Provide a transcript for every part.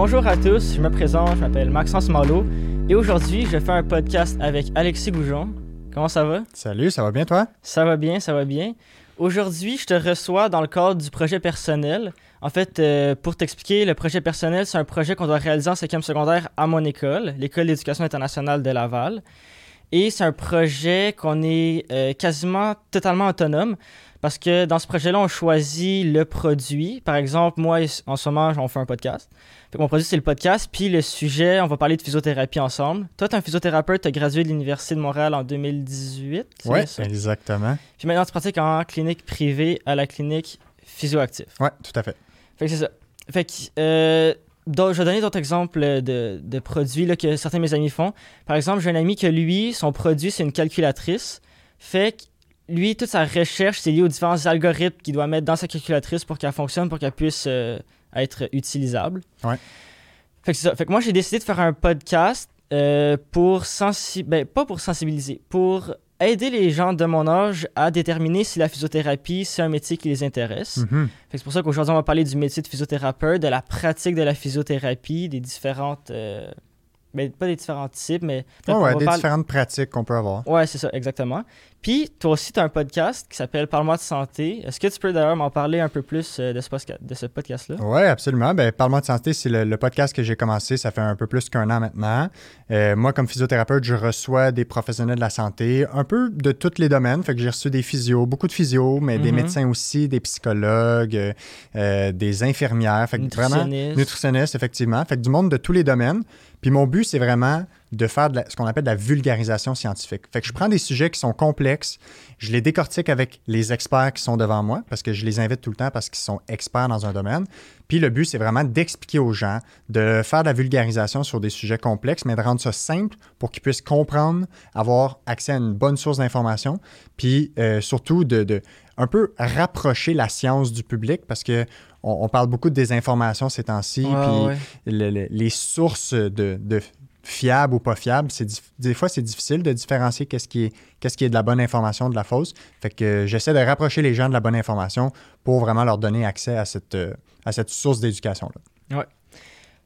Bonjour à tous, je me présente, je m'appelle Maxence Marlot et aujourd'hui je fais un podcast avec Alexis Goujon. Comment ça va? Salut, ça va bien toi? Ça va bien, ça va bien. Aujourd'hui, je te reçois dans le cadre du projet personnel. En fait, euh, pour t'expliquer, le projet personnel, c'est un projet qu'on doit réaliser en cinquième secondaire à mon école, l'école d'éducation internationale de Laval. Et c'est un projet qu'on est euh, quasiment totalement autonome parce que dans ce projet-là, on choisit le produit. Par exemple, moi, en ce moment, on fait un podcast. Fait mon produit, c'est le podcast. Puis le sujet, on va parler de physiothérapie ensemble. Toi, tu es un physiothérapeute, tu as gradué de l'Université de Montréal en 2018. Oui, exactement. Puis maintenant, tu pratiques en clinique privée à la clinique Physioactive. Oui, tout à fait. Fait que c'est ça. Fait que, euh, je vais donner d'autres exemples de, de produits là, que certains de mes amis font. Par exemple, j'ai un ami que lui, son produit, c'est une calculatrice. Fait que lui, toute sa recherche, c'est lié aux différents algorithmes qu'il doit mettre dans sa calculatrice pour qu'elle fonctionne, pour qu'elle puisse euh, être utilisable. Ouais. Fait que c'est ça. Fait que moi, j'ai décidé de faire un podcast euh, pour sensibiliser, ben, pas pour sensibiliser, pour aider les gens de mon âge à déterminer si la physiothérapie, c'est un métier qui les intéresse. Mm-hmm. Fait que c'est pour ça qu'aujourd'hui, on va parler du métier de physiothérapeute, de la pratique de la physiothérapie, des différentes euh, ben, pas des différents types, mais. ouais, des différentes pratiques qu'on peut avoir. Ouais, c'est ça, exactement. Puis, toi aussi, tu as un podcast qui s'appelle Parle-moi de santé. Est-ce que tu peux d'ailleurs m'en parler un peu plus euh, de ce, de ce podcast-là? Oui, absolument. Ben, Parle-moi de santé, c'est le, podcast que j'ai commencé. Ça fait un peu plus qu'un an maintenant. Euh, moi, comme physiothérapeute, je reçois des professionnels de la santé, un peu de tous les domaines. Fait que j'ai reçu des physios, beaucoup de physios, mais des mhm. médecins aussi, des psychologues, euh, des infirmières. Fait que vraiment, nutritionnistes, effectivement. Fait que du monde de tous les domaines. Puis mon but, c'est vraiment de faire ce qu'on appelle de la vulgarisation scientifique. Fait que je prends des sujets qui sont complexes, je les décortique avec les experts qui sont devant moi, parce que je les invite tout le temps parce qu'ils sont experts dans un domaine. Puis le but, c'est vraiment d'expliquer aux gens, de faire de la vulgarisation sur des sujets complexes, mais de rendre ça simple pour qu'ils puissent comprendre, avoir accès à une bonne source d'information, puis euh, surtout de, un peu rapprocher la science du public parce que on, parle beaucoup de désinformation ces temps-ci, puis les sources de, fiable ou pas fiable, c'est des fois c'est difficile de différencier qu'est-ce qui est qu'est-ce qui est de la bonne information de la fausse. Fait que j'essaie de rapprocher les gens de la bonne information pour vraiment leur donner accès à cette euh, à cette source d'éducation là. Ouais.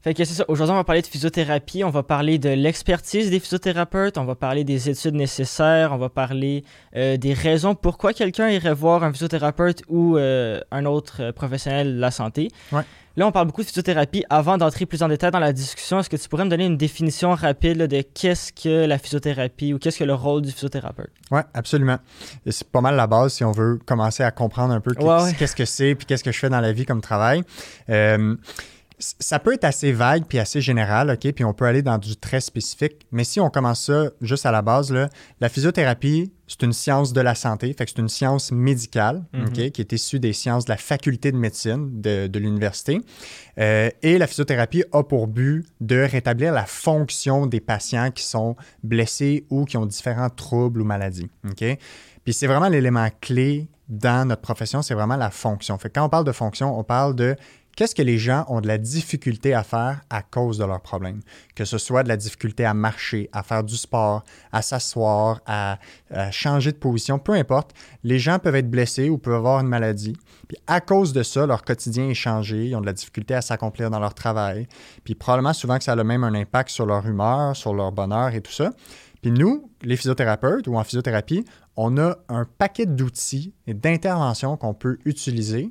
Fait que c'est ça. Aujourd'hui, on va parler de physiothérapie, on va parler de l'expertise des physiothérapeutes, on va parler des études nécessaires, on va parler euh, des raisons pourquoi quelqu'un irait voir un physiothérapeute ou euh, un autre professionnel de la santé. Ouais. Là, on parle beaucoup de physiothérapie. Avant d'entrer plus en détail dans la discussion, est-ce que tu pourrais me donner une définition rapide de qu'est-ce que la physiothérapie ou qu'est-ce que le rôle du physiothérapeute? Oui, absolument. C'est pas mal la base si on veut commencer à comprendre un peu qu'est-ce que c'est puis qu'est-ce que je fais dans la vie comme travail. Euh, ça peut être assez vague puis assez général, OK? Puis on peut aller dans du très spécifique. Mais si on commence ça juste à la base, là, la physiothérapie, c'est une science de la santé, fait que c'est une science médicale. OK? Qui est issue des sciences de la faculté de médecine de, l'université. Euh, et la physiothérapie a pour but de rétablir la fonction des patients qui sont blessés ou qui ont différents troubles ou maladies, OK? Puis c'est vraiment l'élément clé dans notre profession, c'est vraiment la fonction. Fait que quand on parle de fonction, on parle de Qu'est-ce que les gens ont de la difficulté à faire à cause de leurs problèmes? Que ce soit de la difficulté à marcher, à faire du sport, à s'asseoir, à, changer de position, peu importe. Les gens peuvent être blessés ou peuvent avoir une maladie. Puis à cause de ça, leur quotidien est changé. Ils ont de la difficulté à s'accomplir dans leur travail. Puis probablement souvent que ça a même un impact sur leur humeur, sur leur bonheur et tout ça. Puis nous, les physiothérapeutes ou en physiothérapie, on a un paquet d'outils et d'interventions qu'on peut utiliser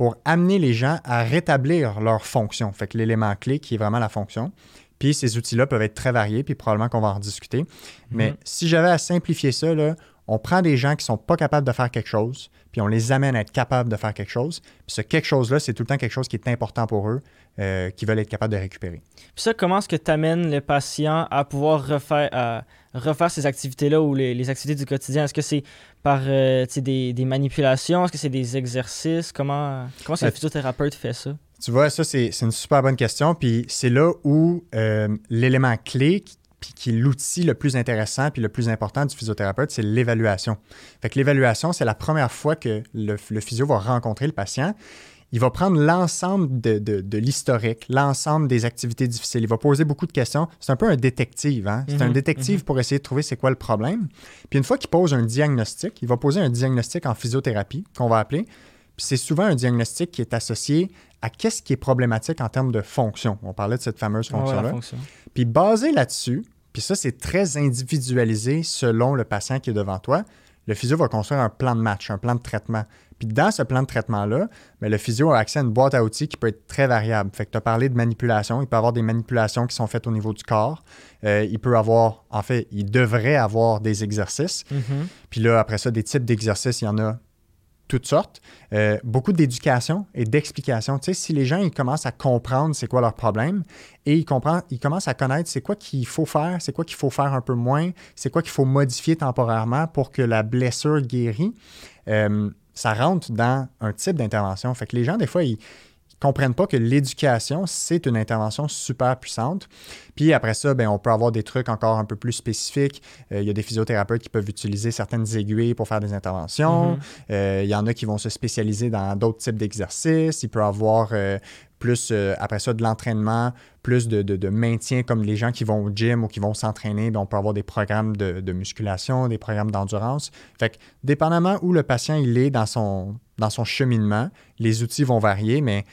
pour amener les gens à rétablir leur fonction. Fait que l'élément clé qui est vraiment la fonction. Puis ces outils-là peuvent être très variés, puis probablement qu'on va en discuter. Mais mhm. si j'avais à simplifier ça, là, on prend des gens qui ne sont pas capables de faire quelque chose, puis on les amène à être capables de faire quelque chose. Puis ce quelque chose-là, c'est tout le temps quelque chose qui est important pour eux, euh, qui veulent être capables de récupérer. Puis ça, comment est-ce que tu amènes le patient à pouvoir refaire, à refaire ces activités-là ou les, activités du quotidien? Est-ce que c'est par euh, des, des, manipulations? Est-ce que c'est des exercices? Comment, comment est-ce que le euh, physiothérapeute fait ça? Tu vois, ça, c'est une super bonne question. Puis c'est là où l'élément clé puis qui est l'outil le plus intéressant puis le plus important du physiothérapeute, c'est l'évaluation. Fait que l'évaluation, c'est la première fois que le, le, physio va rencontrer le patient il va prendre l'ensemble de, l'historique, l'ensemble des activités difficiles. Il va poser beaucoup de questions. C'est un peu un détective. Hein? C'est un mhm, détective mhm. pour essayer de trouver c'est quoi le problème. Puis une fois qu'il pose un diagnostic, il va poser un diagnostic en physiothérapie qu'on va appeler. Puis c'est souvent un diagnostic qui est associé à qu'est-ce qui est problématique en termes de fonction. On parlait de cette fameuse fonction-là. puis basé là-dessus, puis ça, c'est très individualisé selon le patient qui est devant toi. Le physio va construire un plan de match, un plan de traitement. Puis dans ce plan de traitement-là, mais ben, le physio a accès à une boîte à outils qui peut être très variable. Fait que tu as parlé de manipulation. Il peut avoir des manipulations qui sont faites au niveau du corps. Euh, il peut avoir, en fait, il devrait avoir des exercices. Mm-hmm. Puis là, après ça, des types d'exercices, il y en a toutes sortes. Euh, beaucoup d'éducation et d'explication. Tu sais, si les gens ils commencent à comprendre c'est quoi leur problème et ils, comprennent, ils commencent à connaître c'est quoi qu'il faut faire, c'est quoi qu'il faut faire un peu moins, c'est quoi qu'il faut modifier temporairement pour que la blessure guérit, euh, ça rentre dans un type d'intervention. Fait que les gens, des fois, ils, comprennent pas que l'éducation, c'est une intervention super puissante. Puis après ça, ben, on peut avoir des trucs encore un peu plus spécifiques. Euh, il y a des physiothérapeutes qui peuvent utiliser certaines aiguilles pour faire des interventions. Mm-hmm. Euh, il y en a qui vont se spécialiser dans d'autres types d'exercices. Il peut avoir euh, plus, après ça, de l'entraînement, plus de, maintien, comme les gens qui vont au gym ou qui vont s'entraîner, ben, on peut avoir des programmes de, musculation, des programmes d'endurance. Fait que, dépendamment où le patient il est dans son, dans son cheminement, les outils vont varier, mais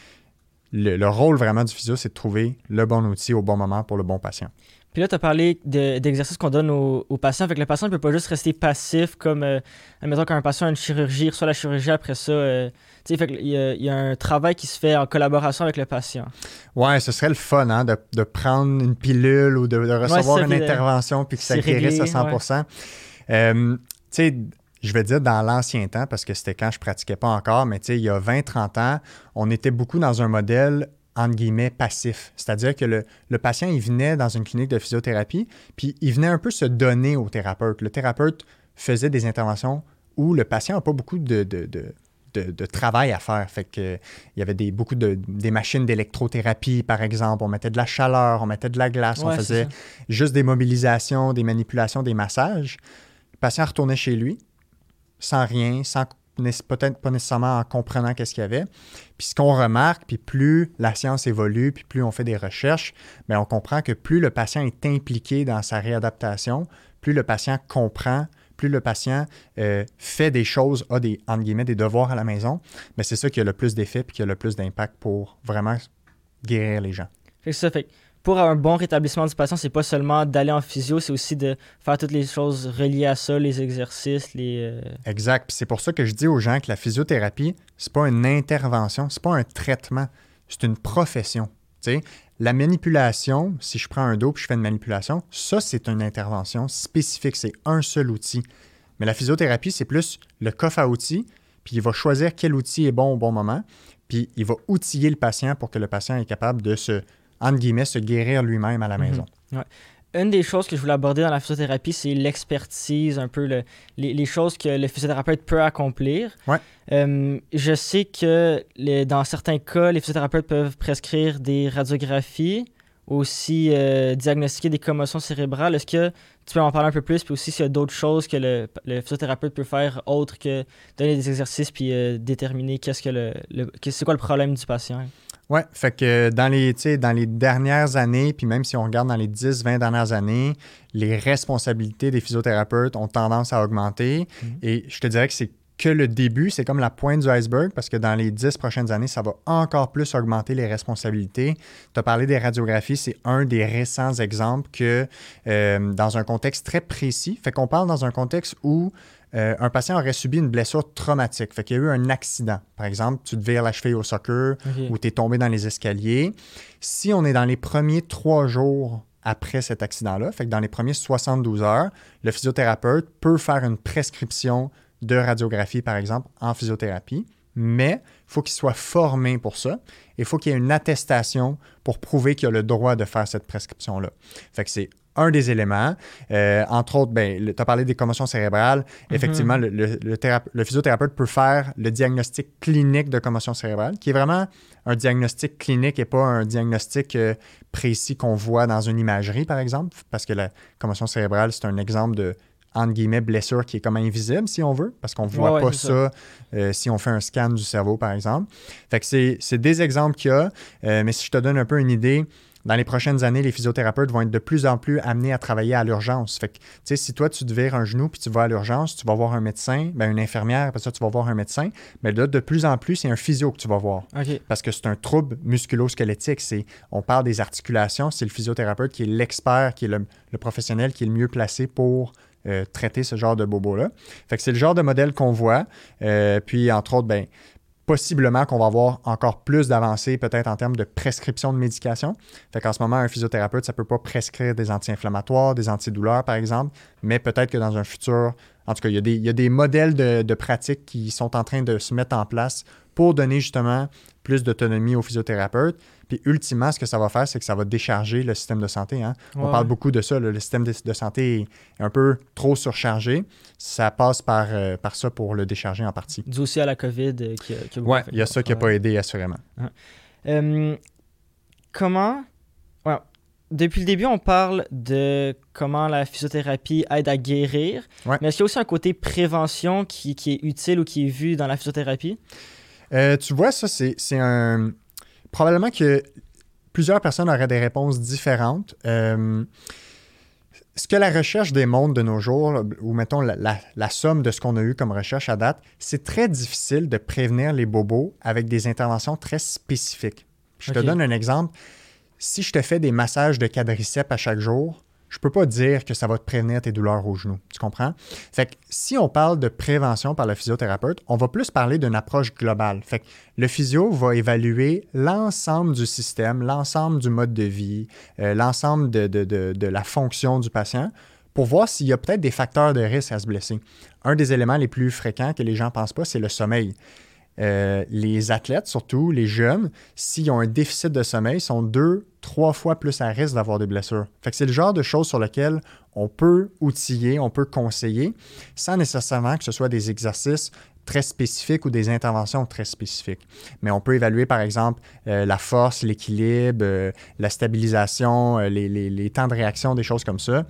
le, rôle vraiment du physio, c'est de trouver le bon outil au bon moment pour le bon patient. Puis là, tu as parlé d'exercices qu'on donne aux, patients. Fait que le patient ne peut pas juste rester passif comme, euh, admettons, quand un patient a une chirurgie, il reçoit la chirurgie après ça. Euh, tu sais, fait il, y a, un travail qui se fait en collaboration avec le patient. Ouais, ce serait le fun, hein, de, prendre une pilule ou de, recevoir une intervention puis que ça guérisse à 100 euh, Tu sais, je vais dire dans l'ancien temps, parce que c'était quand je pratiquais pas encore, mais il y a 20-30 ans, on était beaucoup dans un modèle entre guillemets, passif. C'est-à-dire que le, patient, il venait dans une clinique de physiothérapie, puis il venait un peu se donner au thérapeute. Le thérapeute faisait des interventions où le patient n'a pas beaucoup de, de, travail à faire. Fait que, il y avait des, beaucoup de des machines d'électrothérapie, par exemple. On mettait de la chaleur, on mettait de la glace, on faisait juste des mobilisations, des manipulations, des massages. Le patient retournait chez lui, sans rien, sans peut-être pas nécessairement en comprenant qu'est-ce qu'il y avait. Puis ce qu'on remarque, puis plus la science évolue, puis plus on fait des recherches, bien, on comprend que plus le patient est impliqué dans sa réadaptation, plus le patient comprend, plus le patient euh, fait des choses, a des, devoirs à la maison, mais c'est ça qui a le plus d'effet puis qui a le plus d'impact pour vraiment guérir les gens. C'est ça, fait pour un bon rétablissement du patient, c'est pas seulement d'aller en physio, c'est aussi de faire toutes les choses reliées à ça, les exercices, les. Euh, exact. C'est pour ça que je dis aux gens que la physiothérapie, c'est pas une intervention, c'est pas un traitement, c'est une profession. sais, La manipulation, si je prends un dos et je fais une manipulation, ça, c'est une intervention spécifique, c'est un seul outil. Mais la physiothérapie, c'est plus le coffre à outils, puis il va choisir quel outil est bon au bon moment, puis il va outiller le patient pour que le patient est capable de se entre guillemets, se guérir lui-même à la mhm. maison. Une des choses que je voulais aborder dans la physiothérapie, c'est l'expertise, un peu les, choses que le physiothérapeute peut accomplir. Euh, je sais que dans certains cas, les physiothérapeutes peuvent prescrire des radiographies, aussi euh, diagnostiquer des commotions cérébrales. Est-ce que tu peux en parler un peu plus, puis aussi s'il y a d'autres choses que le, physiothérapeute peut faire autre que donner des exercices puis euh, déterminer qu'est-ce que le, c'est quoi le problème du patient? Oui, fait que dans les, dans les dernières années, puis même si on regarde dans les 10-20 dernières années, les responsabilités des physiothérapeutes ont tendance à augmenter. Mm-hmm. Et je te dirais que c'est que le début, c'est comme la pointe du iceberg parce que dans les 10 prochaines années, ça va encore plus augmenter les responsabilités. Tu as parlé des radiographies, c'est un des récents exemples que euh, dans un contexte très précis, fait qu'on parle dans un contexte où euh, un patient aurait subi une blessure traumatique. Fait qu'il y a eu un accident. Par exemple, tu te vires la cheville au soccer ou tu es tombé dans les escaliers. Si on est dans les premiers trois jours après cet accident-là, fait que dans les premiers 72 heures, le physiothérapeute peut faire une prescription de radiographie, par exemple, en physiothérapie, mais il faut qu'il soit formé pour ça. Il faut qu'il y ait une attestation pour prouver qu'il a le droit de faire cette prescription-là. Fait que c'est un des éléments. Euh, entre autres, ben, tu as parlé des commotions cérébrales. Mhm. Effectivement, le, le, physiothérapeute peut faire le diagnostic clinique de commotion cérébrale, qui est vraiment un diagnostic clinique et pas un diagnostic euh, précis qu'on voit dans une imagerie, par exemple, parce que la commotion cérébrale, c'est un exemple de entre guillemets, blessure qui est comme invisible, si on veut, parce qu'on ne voit pas ça, euh, si on fait un scan du cerveau, par exemple. Fait que c'est des exemples qu'il y a, mais si je te donne un peu une idée, dans les prochaines années, les physiothérapeutes vont être de plus en plus amenés à travailler à l'urgence. Fait que, tu sais, si toi, tu te vires un genou puis tu vas à l'urgence, tu vas voir un médecin, ben, une infirmière, après ça, tu vas voir un médecin. Mais là, de plus en plus, c'est un physio que tu vas voir. Parce que c'est un trouble musculo-squelettique. on parle des articulations, c'est le physiothérapeute qui est l'expert, qui est le, professionnel qui est le mieux placé pour euh, traiter ce genre de bobo-là. Fait que c'est le genre de modèle qu'on voit. Euh, puis, entre autres, ben, possiblement qu'on va avoir encore plus d'avancées peut-être en termes de prescription de médication. Fait qu'en ce moment, un physiothérapeute, ça ne peut pas prescrire des anti-inflammatoires, des antidouleurs, par exemple, mais peut-être que dans un futur, en tout cas, il y a des, modèles de, de pratiques qui sont en train de se mettre en place pour donner justement plus d'autonomie aux physiothérapeutes. Puis ultimement, ce que ça va faire, c'est que ça va décharger le système de santé. Hein. On parle beaucoup de ça. le système de, santé est un peu trop surchargé. Ça passe par, euh, par ça pour le décharger en partie. Dû aussi à la COVID euh, qui, qui Oui, il y a ça qui n'a pas aidé, assurément. Euh, comment. Depuis le début, on parle de comment la physiothérapie aide à guérir. Mais est-ce qu'il y a aussi un côté prévention qui, qui, est utile ou qui est vu dans la physiothérapie? tu vois, ça, c'est un probablement que plusieurs personnes auraient des réponses différentes. Euh, ce que la recherche démontre de nos jours, ou mettons la, somme de ce qu'on a eu comme recherche à date, c'est très difficile de prévenir les bobos avec des interventions très spécifiques. Je te donne un exemple. Si je te fais des massages de quadriceps à chaque jour, je peux pas dire que ça va te prévenir tes douleurs au genou. Tu comprends? Fait que si on parle de prévention par le physiothérapeute, on va plus parler d'une approche globale. Fait que le physio va évaluer l'ensemble du système, l'ensemble du mode de vie, euh, l'ensemble de, de, la fonction du patient pour voir s'il y a peut-être des facteurs de risque à se blesser. Un des éléments les plus fréquents que les gens ne pensent pas, c'est le sommeil. Euh, les athlètes, surtout les jeunes, s'ils ont un déficit de sommeil, sont deux, trois fois plus à risque d'avoir des blessures. C'est le genre de choses sur lesquelles on peut outiller, on peut conseiller, sans nécessairement que ce soit des exercices très spécifiques ou des interventions très spécifiques. Mais on peut évaluer, par exemple, euh, la force, l'équilibre, euh, la stabilisation, les, les, temps de réaction, des choses comme ça.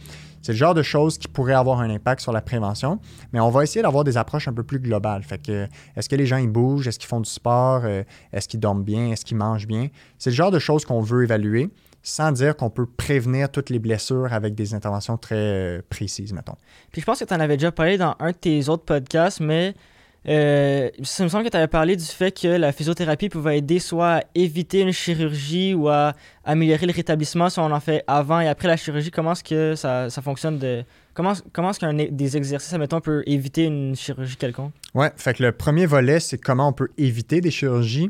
C'est le genre de choses qui pourraient avoir un impact sur la prévention, mais on va essayer d'avoir des approches un peu plus globales. Fait que, est-ce que les gens ils bougent, est-ce qu'ils font du sport, euh, est-ce qu'ils dorment bien, est-ce qu'ils mangent bien? C'est le genre de choses qu'on veut évaluer sans dire qu'on peut prévenir toutes les blessures avec des interventions très euh, précises, mettons. Puis je pense que tu en avais déjà parlé dans un de tes autres podcasts, mais euh, ça me semble que tu avais parlé du fait que la physiothérapie pouvait aider soit à éviter une chirurgie ou à améliorer le rétablissement si on en fait avant et après la chirurgie. Comment est-ce que ça, ça, fonctionne de... Comment, comment est-ce qu'un des exercices, admettons, peut éviter une chirurgie quelconque? Oui, fait que le premier volet, c'est comment on peut éviter des chirurgies.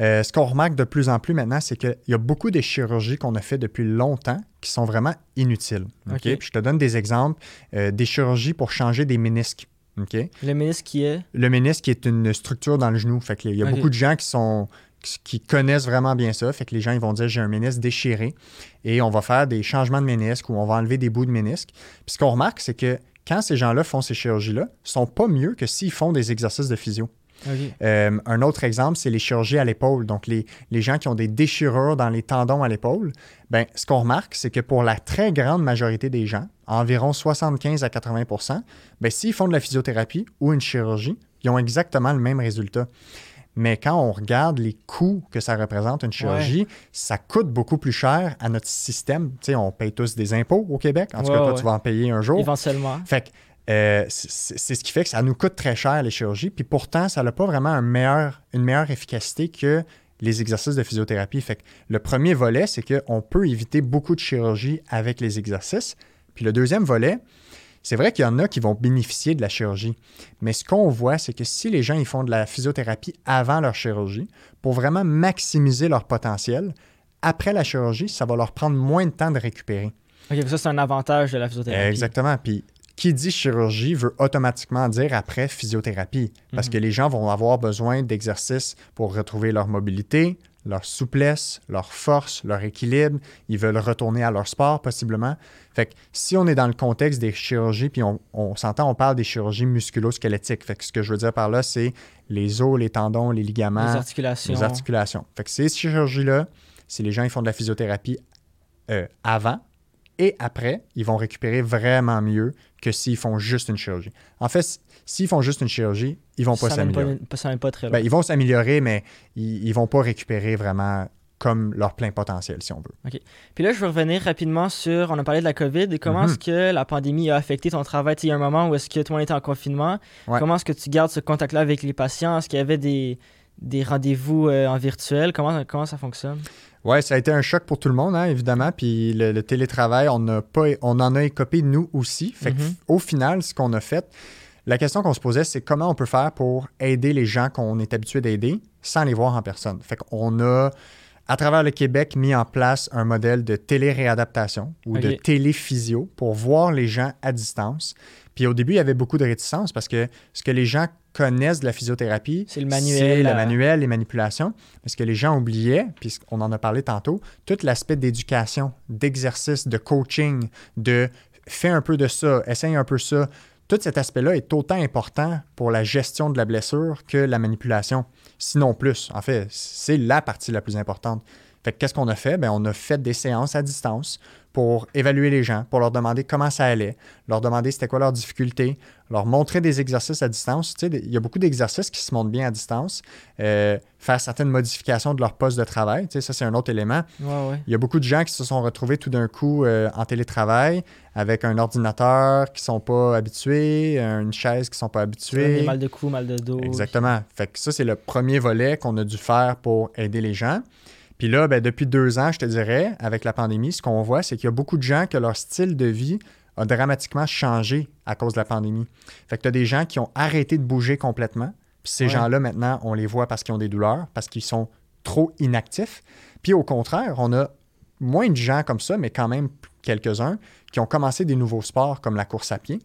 Euh, ce qu'on remarque de plus en plus maintenant, c'est qu'il y a beaucoup de chirurgies qu'on a fait depuis longtemps qui sont vraiment inutiles. OK? Puis je te donne des exemples. Euh, des chirurgies pour changer des ménisques. Le ménisque qui est? Le ménisque qui est une structure dans le genou. Fait que il y a beaucoup de gens qui sont qui connaissent vraiment bien ça. Fait que les gens ils vont dire j'ai un ménisque déchiré et on va faire des changements de ménisque ou on va enlever des bouts de ménisque. Puis ce qu'on remarque, c'est que quand ces gens-là font ces chirurgies-là, ils sont pas mieux que s'ils font des exercices de physio. Euh, un autre exemple, c'est les chirurgies à l'épaule. Donc, les, gens qui ont des déchirures dans les tendons à l'épaule, ben, ce qu'on remarque, c'est que pour la très grande majorité des gens, environ 75 à 80% ben, s'ils font de la physiothérapie ou une chirurgie, ils ont exactement le même résultat. Mais quand on regarde les coûts que ça représente, une chirurgie, ça coûte beaucoup plus cher à notre système. Tu sais, on paye tous des impôts au Québec. En tout cas, toi, tu vas en payer un jour. Éventuellement. Fait que euh, c'est ce qui fait que ça nous coûte très cher les chirurgies, puis pourtant, ça n'a pas vraiment un meilleur, une meilleure efficacité que les exercices de physiothérapie. Fait que le premier volet, c'est qu'on peut éviter beaucoup de chirurgie avec les exercices. Puis le deuxième volet, c'est vrai qu'il y en a qui vont bénéficier de la chirurgie, mais ce qu'on voit, c'est que si les gens ils font de la physiothérapie avant leur chirurgie, pour vraiment maximiser leur potentiel, après la chirurgie, ça va leur prendre moins de temps de récupérer. OK, ça, c'est un avantage de la physiothérapie. Exactement. Puis qui dit chirurgie veut automatiquement dire après physiothérapie, parce mhm. que les gens vont avoir besoin d'exercices pour retrouver leur mobilité, leur souplesse, leur force, leur équilibre. Ils veulent retourner à leur sport possiblement. Fait que si on est dans le contexte des chirurgies, puis on, s'entend, on parle des chirurgies musculo-squelettiques. Fait que ce que je veux dire par là, c'est les os, les tendons, les ligaments, les articulations. Les articulations. Fait que ces chirurgies-là, si les gens ils font de la physiothérapie euh, avant, et après, ils vont récupérer vraiment mieux que s'ils font juste une chirurgie. En fait, s'ils font juste une chirurgie, ils vont pas s'améliorer. Ça pas très ben, ils vont s'améliorer, mais ils, ne vont pas récupérer vraiment comme leur plein potentiel, si on veut. OK. Puis là, je veux revenir rapidement sur, on a parlé de la COVID, et comment mhm. est-ce que la pandémie a affecté ton travail? Il y a un moment où est-ce que tout le monde était en confinement. Comment est-ce que tu gardes ce contact-là avec les patients? Est-ce qu'il y avait des, des rendez-vous euh, en virtuel? Comment, comment ça fonctionne? Oui, ça a été un choc pour tout le monde, hein, évidemment. Puis le, télétravail, on, a pas, on en a écopé nous aussi. Fait mhm. au final, ce qu'on a fait, la question qu'on se posait, c'est comment on peut faire pour aider les gens qu'on est habitué d'aider sans les voir en personne. Fait qu'on a, à travers le Québec, mis en place un modèle de télé-réadaptation ou de téléphysio pour voir les gens à distance. Puis au début, il y avait beaucoup de réticence parce que ce que les gens connaissent de la physiothérapie, c'est le manuel, le manuel, les manipulations. Parce que les gens oubliaient, puisqu'on en a parlé tantôt, tout l'aspect d'éducation, d'exercice, de coaching, de fais un peu de ça, essaye un peu ça. Tout cet aspect-là est autant important pour la gestion de la blessure que la manipulation, sinon plus. En fait, c'est la partie la plus importante. Fait qu'est-ce qu'on a fait? Bien, on a fait des séances à distance pour évaluer les gens, pour leur demander comment ça allait, leur demander c'était quoi leurs difficultés, leur montrer des exercices à distance. Tu sais, il y a beaucoup d'exercices qui se montrent bien à distance. Euh, faire certaines modifications de leur poste de travail, tu sais, ça c'est un autre élément. Il y a beaucoup de gens qui se sont retrouvés tout d'un coup euh, en télétravail avec un ordinateur qui sont pas habitués, une chaise qui sont pas habitués. Mal de cou, mal de dos. Exactement. Fait que ça c'est le premier volet qu'on a dû faire pour aider les gens. Puis là, ben, depuis deux ans, je te dirais, avec la pandémie, ce qu'on voit, c'est qu'il y a beaucoup de gens que leur style de vie a dramatiquement changé à cause de la pandémie. Fait que tu as des gens qui ont arrêté de bouger complètement. Puis ces gens-là, maintenant, on les voit parce qu'ils ont des douleurs, parce qu'ils sont trop inactifs. Puis au contraire, on a moins de gens comme ça, mais quand même quelques-uns, qui ont commencé des nouveaux sports comme la course à pied.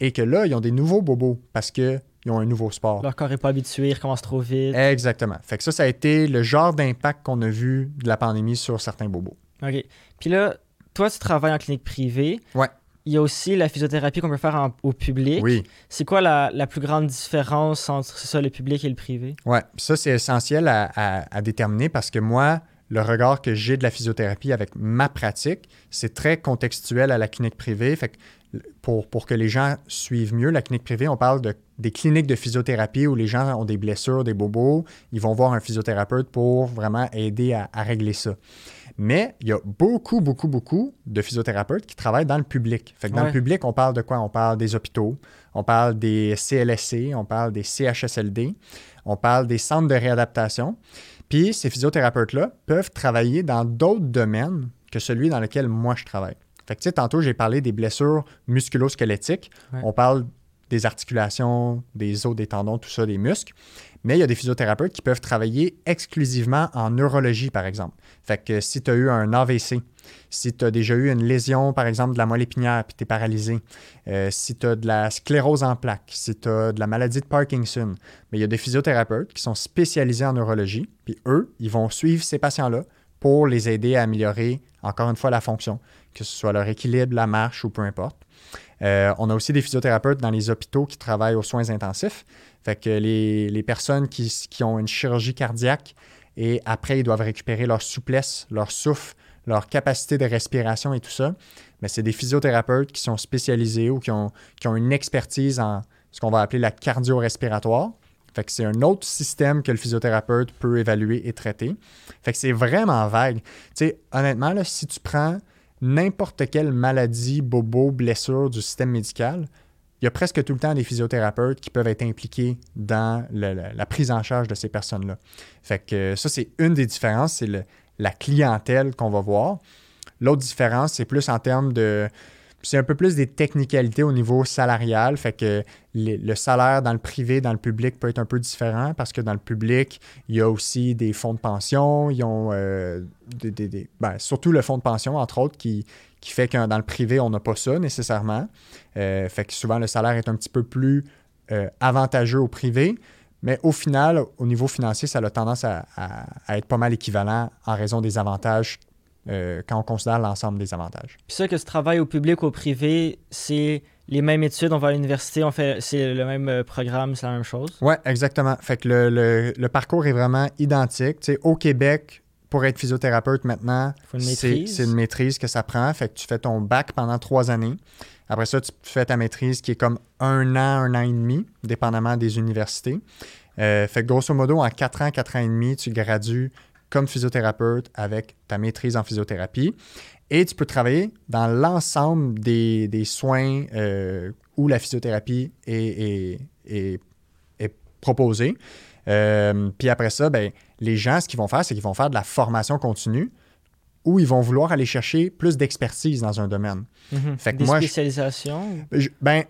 Et que là, ils ont des nouveaux bobos parce que ils ont un nouveau sport. Leur corps n'est pas habitué, ils recommencent trop vite. Exactement. Fait que ça, ça a été le genre d'impact qu'on a vu de la pandémie sur certains bobos. OK. Puis là, toi, tu travailles en clinique privée. Ouais. Il y a aussi la physiothérapie qu'on peut faire au public. Oui. C'est quoi la, plus grande différence entre ça, le public et le privé? Oui, ça, c'est essentiel à, à, déterminer parce que moi, le regard que j'ai de la physiothérapie avec ma pratique, c'est très contextuel à la clinique privée. Fait que pour, pour, que les gens suivent mieux la clinique privée, on parle de, des cliniques de physiothérapie où les gens ont des blessures, des bobos. Ils vont voir un physiothérapeute pour vraiment aider à, régler ça. Mais il y a beaucoup, beaucoup, beaucoup de physiothérapeutes qui travaillent dans le public. Fait que dans le public, on parle de quoi? On parle des hôpitaux, on parle des CLSC, on parle des CHSLD, on parle des centres de réadaptation. Puis ces physiothérapeutes-là peuvent travailler dans d'autres domaines que celui dans lequel moi je travaille. Fait que, tu sais, tantôt, j'ai parlé des blessures musculo-squelettiques. On parle des articulations, des os, des tendons, tout ça, des muscles. Mais il y a des physiothérapeutes qui peuvent travailler exclusivement en neurologie, par exemple. Fait que si tu as eu un AVC, si tu as déjà eu une lésion, par exemple, de la moelle épinière, puis tu es paralysé, euh, si tu as de la sclérose en plaques, si tu as de la maladie de Parkinson, mais il y a des physiothérapeutes qui sont spécialisés en neurologie, puis eux, ils vont suivre ces patients-là pour les aider à améliorer, encore une fois, la fonction, que ce soit leur équilibre, la marche ou peu importe. Euh, on a aussi des physiothérapeutes dans les hôpitaux qui travaillent aux soins intensifs. Fait que les, personnes qui, ont une chirurgie cardiaque et après, ils doivent récupérer leur souplesse, leur souffle, leur capacité de respiration et tout ça, mais c'est des physiothérapeutes qui sont spécialisés ou qui ont, une expertise en ce qu'on va appeler la cardio-respiratoire. Fait que c'est un autre système que le physiothérapeute peut évaluer et traiter. Fait que c'est vraiment vague. Tu sais, honnêtement, si tu prends n'importe quelle maladie, bobo, blessure du système médical, il y a presque tout le temps des physiothérapeutes qui peuvent être impliqués dans la, prise en charge de ces personnes-là. Fait que ça, c'est une des différences, c'est la clientèle qu'on va voir. L'autre différence, c'est plus en termes de c'est un peu plus des technicalités au niveau salarial, fait que le salaire dans le privé, dans le public peut être un peu différent parce que dans le public, il y a aussi des fonds de pension, ils ont euh, des, ben, surtout le fonds de pension, entre autres, qui, qui fait que dans le privé, on n'a pas ça nécessairement. Euh, fait que souvent, le salaire est un petit peu plus euh, avantageux au privé. Mais au final, au niveau financier, ça a tendance à, à être pas mal équivalent en raison des avantages euh, quand on considère l'ensemble des avantages. Puis ça, que ce travail au public ou au privé, c'est les mêmes études, on va à l'université, on fait, c'est le même euh, programme, c'est la même chose? Oui, exactement. Fait que le, le, parcours est vraiment identique. au Québec, pour être physiothérapeute maintenant, c'est une maîtrise que ça prend. Fait que tu fais ton bac pendant trois années. Après ça, tu fais ta maîtrise qui est comme un an, un an et demi, dépendamment des universités. Euh, fait que grosso modo, en quatre ans, quatre ans et demi, tu gradues comme physiothérapeute avec ta maîtrise en physiothérapie. Et tu peux travailler dans l'ensemble des, soins euh, où la physiothérapie est, est, proposée. Euh, puis après ça, ben, les gens, ce qu'ils vont faire, c'est qu'ils vont faire de la formation continue où ils vont vouloir aller chercher plus d'expertise dans un domaine. Fait que Des spécialisations? ben,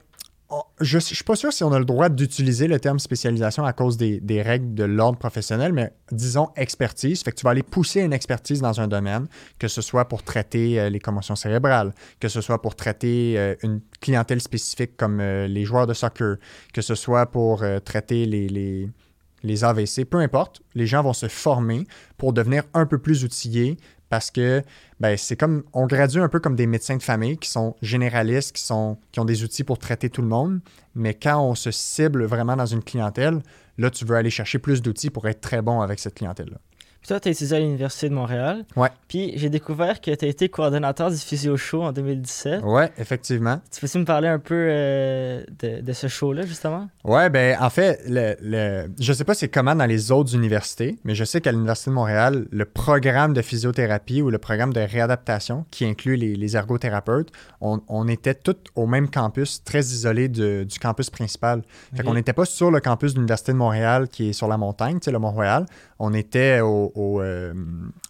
je ne suis pas sûr si on a le droit d'utiliser le terme spécialisation à cause des, règles de l'ordre professionnel, mais disons expertise. Fait que tu vas aller pousser une expertise dans un domaine, que ce soit pour traiter euh, les commotions cérébrales, que ce soit pour traiter euh, une clientèle spécifique comme euh, les joueurs de soccer, que ce soit pour traiter les AVC, peu importe. Les gens vont se former pour devenir un peu plus outillés parce que ben, c'est comme on gradue un peu comme des médecins de famille qui sont généralistes, qui, qui ont des outils pour traiter tout le monde, mais quand on se cible vraiment dans une clientèle, là, tu veux aller chercher plus d'outils pour être très bon avec cette clientèle-là. Puis toi, tu as étudié à l'Université de Montréal. Ouais. Puis j'ai découvert que tu as été coordonnateur du Physio Show en 2017. Ouais, effectivement. Tu peux-tu me parler un peu euh, de, ce show-là, justement? Ouais, ben en fait, le, le... je sais pas c'est comment dans les autres universités, mais je sais qu'à l'Université de Montréal, le programme de physiothérapie ou le programme de réadaptation qui inclut les, ergothérapeutes, on, était tous au même campus, très isolé du campus principal. Fait qu'on n'était pas sur le campus de l'Université de Montréal qui est sur la montagne, tu sais, le Mont-Royal. On était au, euh,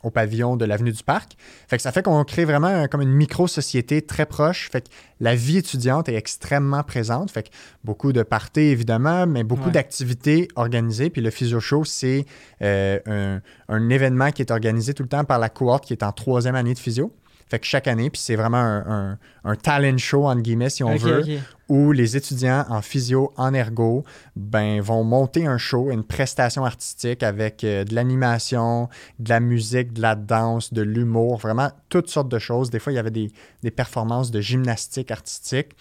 au, pavillon de l'avenue du Parc. Fait que ça fait qu'on crée vraiment comme une micro-société très proche. Fait que la vie étudiante est extrêmement présente. Fait que beaucoup de parties, évidemment, mais beaucoup d'activités organisées. Puis le Physio Show, c'est euh, un, événement qui est organisé tout le temps par la cohorte qui est en troisième année de physio. Fait que chaque année, puis c'est vraiment un, un, talent show, entre guillemets, si on veut, où les étudiants en physio, en ergo, ben, vont monter un show, une prestation artistique avec euh, de l'animation, de la musique, de la danse, de l'humour, vraiment toutes sortes de choses. Des fois, il y avait des, des performances de gymnastique artistique.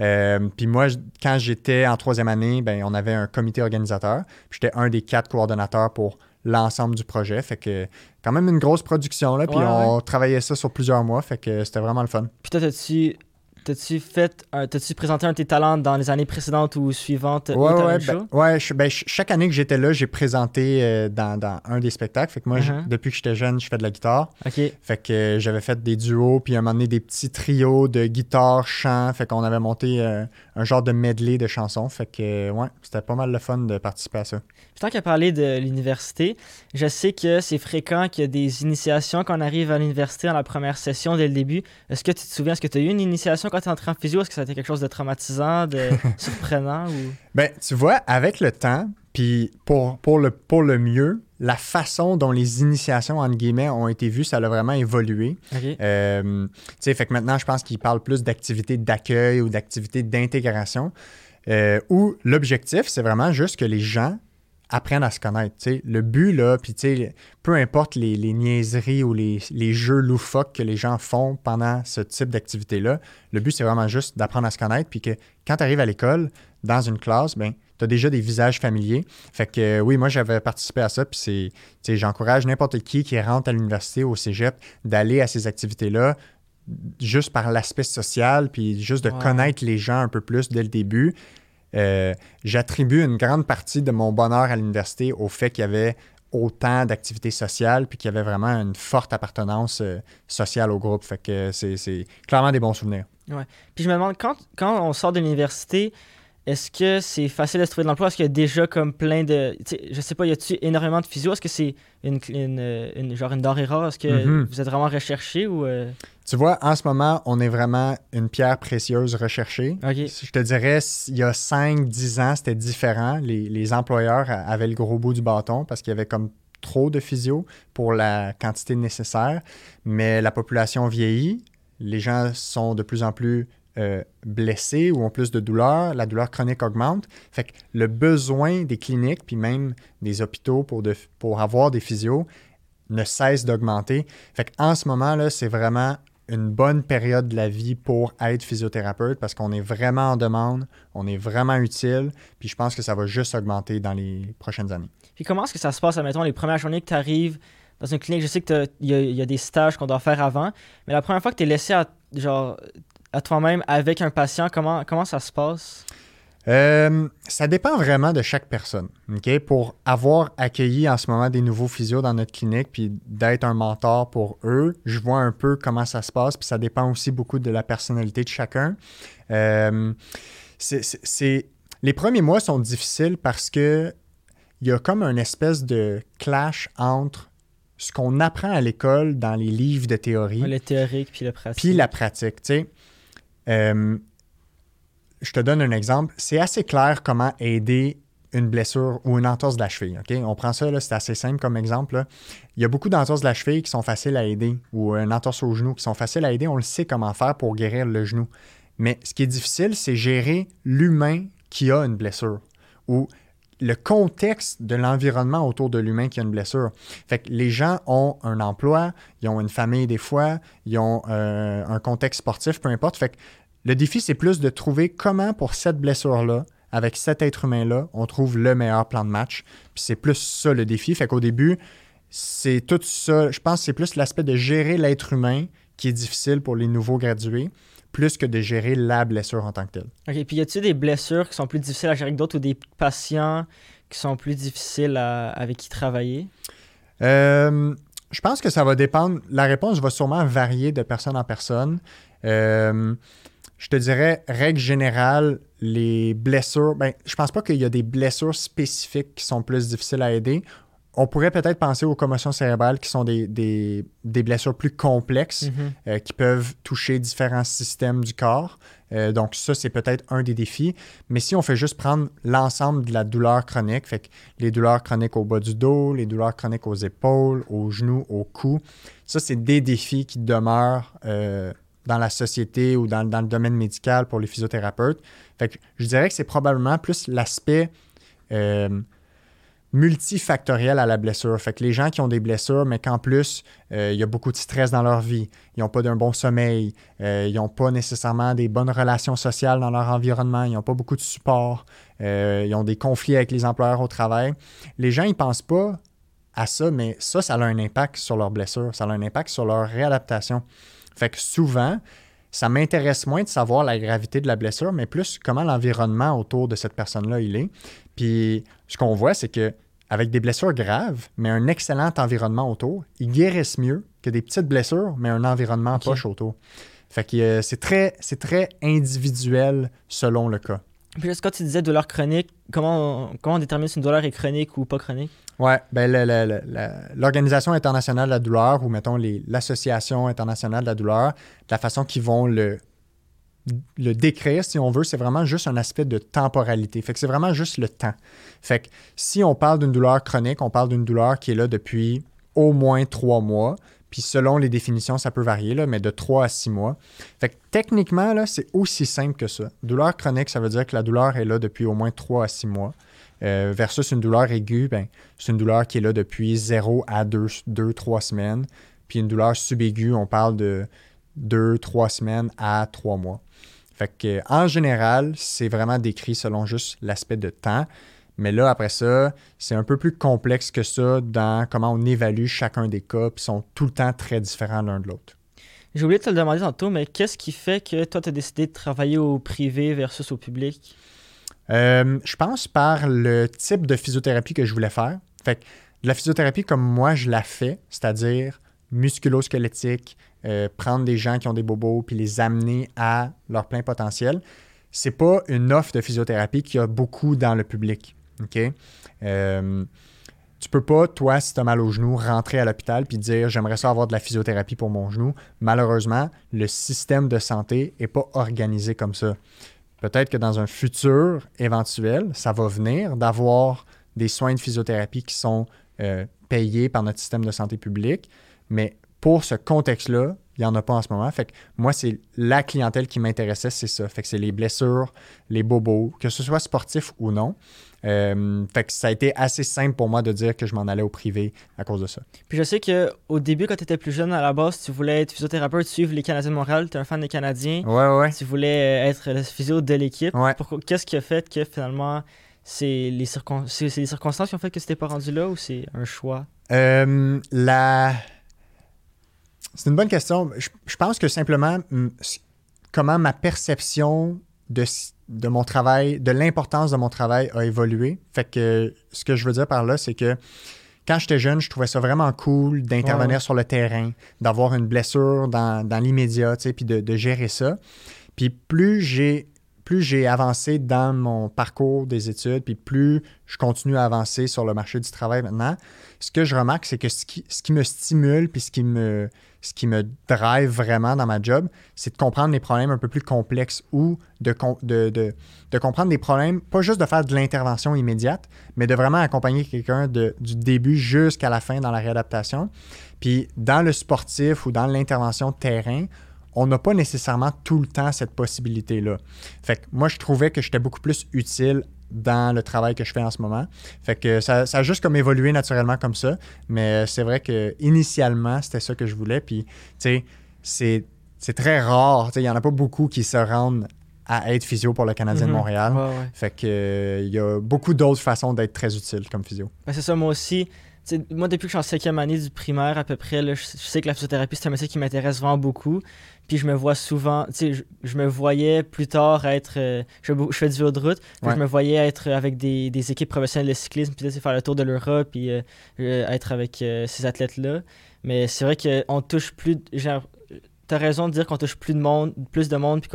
Euh, puis moi, quand j'étais en troisième année, ben, on avait un comité organisateur. J'étais un des quatre coordonnateurs pour l'ensemble du projet. Fait que quand même une grosse production, là, puis on travaillait ça sur plusieurs mois, fait que c'était vraiment le fun. Puis toi, as-tu T'as-tu fait, t'as-tu présenté un de tes talents dans les années précédentes ou suivantes? Ouais, ouais, ben, ouais ben, chaque année que j'étais là, j'ai présenté euh, dans, dans, un des spectacles. Fait que moi, uh-huh. depuis que j'étais jeune, je fais de la guitare. Fait que euh, j'avais fait des duos, puis à un moment donné, des petits trios de guitare, chant. Fait qu'on avait monté euh, un genre de medley de chansons. Fait que, ouais, c'était pas mal le fun de participer à ça. Puis tant qu'à parler de l'université, je sais que c'est fréquent qu'il y a des initiations quand on arrive à l'université dans la première session dès le début. Est-ce que tu te souviens, est-ce que tu as eu une initiation quand tu es entré en physio? Est-ce que ça a été quelque chose de traumatisant, de surprenant? Ou... Ben, tu vois, avec le temps, puis pour, pour, le, pour le mieux, la façon dont les initiations, entre guillemets, ont été vues, ça a vraiment évolué. Euh, tu sais, fait que maintenant, je pense qu'ils parlent plus d'activités d'accueil ou d'activités d'intégration. Euh, où l'objectif, c'est vraiment juste que les gens apprennent à se connaître. Le but, là, puis peu importe les, niaiseries ou les, jeux loufoques que les gens font pendant ce type d'activité-là, le but, c'est vraiment juste d'apprendre à se connaître, puis que quand tu arrives à l'école, dans une classe, ben, tu as déjà des visages familiers. Fait que oui, moi, j'avais participé à ça, puis c'est, j'encourage n'importe qui qui rentre à l'université, au cégep, d'aller à ces activités-là, juste par l'aspect social, puis juste de connaître les gens un peu plus dès le début. Euh, j'attribue une grande partie de mon bonheur à l'université au fait qu'il y avait autant d'activités sociales, puis qu'il y avait vraiment une forte appartenance euh, sociale au groupe. Fait que c'est clairement des bons souvenirs. Puis je me demande, quand on sort de l'université, est-ce que c'est facile de se trouver de l'emploi? Est-ce qu'il y a déjà comme plein de. Je sais pas, y a-tu énormément de physio? Est-ce que c'est une, une, genre une denrée rare? Est-ce que mm-hmm. vous êtes vraiment recherché ou. Euh? Tu vois, en ce moment, on est vraiment une pierre précieuse recherchée. Je te dirais, il y a 5-10 ans, c'était différent. Les, les, employeurs avaient le gros bout du bâton parce qu'il y avait comme trop de physio pour la quantité nécessaire. Mais la population vieillit. Les gens sont de plus en plus euh, blessés ou ont plus de douleur, la douleur chronique augmente. Fait que le besoin des cliniques, puis même des hôpitaux pour, de, pour avoir des physios, ne cesse d'augmenter. Fait qu'en ce moment, là, c'est vraiment une bonne période de la vie pour être physiothérapeute parce qu'on est vraiment en demande, on est vraiment utile, puis je pense que ça va juste augmenter dans les prochaines années. Puis comment est-ce que ça se passe, admettons, les premières journées que tu arrives dans une clinique, je sais qu'il y, y, a des stages qu'on doit faire avant, mais la première fois que tu es laissé à, genre, à toi-même avec un patient, comment, comment ça se passe? Euh, ça dépend vraiment de chaque personne. Pour avoir accueilli en ce moment des nouveaux physios dans notre clinique, puis d'être un mentor pour eux, je vois un peu comment ça se passe, puis ça dépend aussi beaucoup de la personnalité de chacun. Euh, c'est, Les premiers mois sont difficiles parce que il y a comme une espèce de clash entre ce qu'on apprend à l'école dans les livres de théorie. Le théorique puis la pratique. Puis la pratique, tu sais. Euh, je te donne un exemple. C'est assez clair comment aider une blessure ou une entorse de la cheville. On prend ça, c'est assez simple comme exemple. Il y a beaucoup d'entorses de la cheville qui sont faciles à aider ou une entorse au genou qui sont faciles à aider. On le sait comment faire pour guérir le genou. Mais ce qui est difficile, c'est gérer l'humain qui a une blessure ou le contexte de l'environnement autour de l'humain qui a une blessure. Fait que les gens ont un emploi, ils ont une famille des fois, ils ont euh, un contexte sportif, peu importe. Fait que le défi, c'est plus de trouver comment pour cette blessure-là, avec cet être humain-là, on trouve le meilleur plan de match. C'est plus ça le défi. Fait qu'au début, c'est tout ça. Je pense que c'est plus l'aspect de gérer l'être humain qui est difficile pour les nouveaux gradués, plus que de gérer la blessure en tant que telle. OK. Puis y a-t-il des blessures qui sont plus difficiles à gérer que d'autres ou des patients qui sont plus difficiles avec qui travailler? Euh, je pense que ça va dépendre. La réponse va sûrement varier de personne en personne. Euh, je te dirais, règle générale, les blessures, ben, je pense pas qu'il y a des blessures spécifiques qui sont plus difficiles à aider. On pourrait peut-être penser aux commotions cérébrales qui sont des, des, blessures plus complexes mhm. euh, qui peuvent toucher différents systèmes du corps. Euh, donc, ça, c'est peut-être un des défis. Mais si on fait juste prendre l'ensemble de la douleur chronique, fait que les douleurs chroniques au bas du dos, les douleurs chroniques aux épaules, aux genoux, au cou, ça, c'est des défis qui demeurent euh, dans la société ou dans, le domaine médical pour les physiothérapeutes. Fait que je dirais que c'est probablement plus l'aspect euh, multifactoriel à la blessure. Fait que les gens qui ont des blessures, mais qu'en plus, euh, il y a beaucoup de stress dans leur vie, ils n'ont pas d'un bon sommeil, euh, ils n'ont pas nécessairement des bonnes relations sociales dans leur environnement, ils n'ont pas beaucoup de support, ils ont des conflits avec les employeurs au travail. Les gens, ils ne pensent pas à ça, mais ça, ça a un impact sur leur blessure, ça a un impact sur leur réadaptation. Fait que souvent, ça m'intéresse moins de savoir la gravité de la blessure, mais plus comment l'environnement autour de cette personne-là il est. Puis ce qu'on voit, c'est que avec des blessures graves, mais un excellent environnement autour, ils guérissent mieux que des petites blessures, mais un environnement poche autour. Fait que euh, c'est très, très individuel selon le cas. Puis là, quand tu disais douleur chronique, comment comment on détermine si une douleur est chronique ou pas chronique? Oui, ben l'Organisation internationale de la douleur, ou mettons l'Association internationale de la douleur, la façon qu'ils vont le, le décrire, si on veut, c'est vraiment juste un aspect de temporalité. Fait que c'est vraiment juste le temps. Fait que si on parle d'une douleur chronique, on parle d'une douleur qui est là depuis au moins trois mois. Puis selon les définitions, ça peut varier, mais de trois à six mois. Fait que techniquement, c'est aussi simple que ça. Douleur chronique, ça veut dire que la douleur est là depuis au moins trois à six mois. Euh, versus une douleur aiguë, ben, c'est une douleur qui est là depuis 0 à 2-3 semaines. Puis une douleur subaiguë, on parle de 2-3 semaines à 3 mois. Fait que, en général, c'est vraiment décrit selon juste l'aspect de temps. Mais là, après ça, c'est un peu plus complexe que ça dans comment on évalue chacun des cas, puis sont tout le temps très différents l'un de l'autre. J'ai oublié de te le demander tantôt, mais qu'est-ce qui fait que toi, tu as décidé de travailler au privé versus au public? Euh, je pense par le type de physiothérapie que je voulais faire. Fait que la physiothérapie comme moi je la fais, c'est-à-dire musculo-squelettique, euh, prendre des gens qui ont des bobos puis les amener à leur plein potentiel, c'est pas une offre de physiothérapie qui a beaucoup dans le public. OK? Euh, tu peux pas, toi, si tu as mal au genou, rentrer à l'hôpital puis dire j'aimerais ça avoir de la physiothérapie pour mon genou. Malheureusement, le système de santé n'est pas organisé comme ça. Peut-être que dans un futur éventuel, ça va venir d'avoir des soins de physiothérapie qui sont euh, payés par notre système de santé publique, mais pour ce contexte-là, il n'y en a pas en ce moment. Fait que moi, c'est la clientèle qui m'intéressait, c'est ça. Fait que c'est les blessures, les bobos, que ce soit sportif ou non. Euh, fait que ça a été assez simple pour moi de dire que je m'en allais au privé à cause de ça. Puis je sais qu'au début, quand tu étais plus jeune, à la base, tu voulais être physiothérapeute, suivre les Canadiens de Montréal, tu es un fan des Canadiens. Ouais, ouais. Tu voulais être le physio de l'équipe. Qu'est-ce qui a fait que finalement, c'est les, les circonstances qui ont fait que tu pas rendu là ou c'est un choix? Euh, la... C'est une bonne question. Je, je pense que simplement, comment ma perception de, de mon travail, de l'importance de mon travail a évolué. Fait que ce que je veux dire par là, c'est que quand j'étais jeune, je trouvais ça vraiment cool d'intervenir sur le terrain, d'avoir une blessure dans, dans l'immédiat, puis de, de, gérer ça. Puis plus j'ai plus j'ai avancé dans mon parcours des études, puis plus je continue à avancer sur le marché du travail maintenant, ce que je remarque, c'est que ce qui, ce qui me stimule, puis ce qui me, ce qui me drive vraiment dans ma job, c'est de comprendre les problèmes un peu plus complexes ou de, de, comprendre des problèmes, pas juste de faire de l'intervention immédiate, mais de vraiment accompagner quelqu'un du début jusqu'à la fin dans la réadaptation. Puis dans le sportif ou dans l'intervention terrain, on n'a pas nécessairement tout le temps cette possibilité-là. Fait que moi, je trouvais que j'étais beaucoup plus utile dans le travail que je fais en ce moment. Fait que ça, a juste comme évolué naturellement comme ça. Mais c'est vrai que initialement, c'était ça que je voulais. Puis, tu sais, c'est très rare. Il n'y en a pas beaucoup qui se rendent à être physio pour le Canadien de mhm. Montréal. Fait que il y a beaucoup d'autres façons d'être très utile comme physio. Ben, c'est ça, moi aussi. moi, depuis que je suis en cinquième année du primaire à peu près, je, sais que la physiothérapie, c'est un métier qui m'intéresse vraiment beaucoup. Puis je me vois souvent, tu sais, je, me voyais plus tard être, euh, je, fais du vélo de route, je me voyais être avec des, des, équipes professionnelles de cyclisme, puis faire le tour de l'Europe, puis euh, euh, être avec ces athlètes-là. Mais c'est vrai qu'on touche plus, genre, t'as raison de dire qu'on touche plus de monde, plus de monde, puis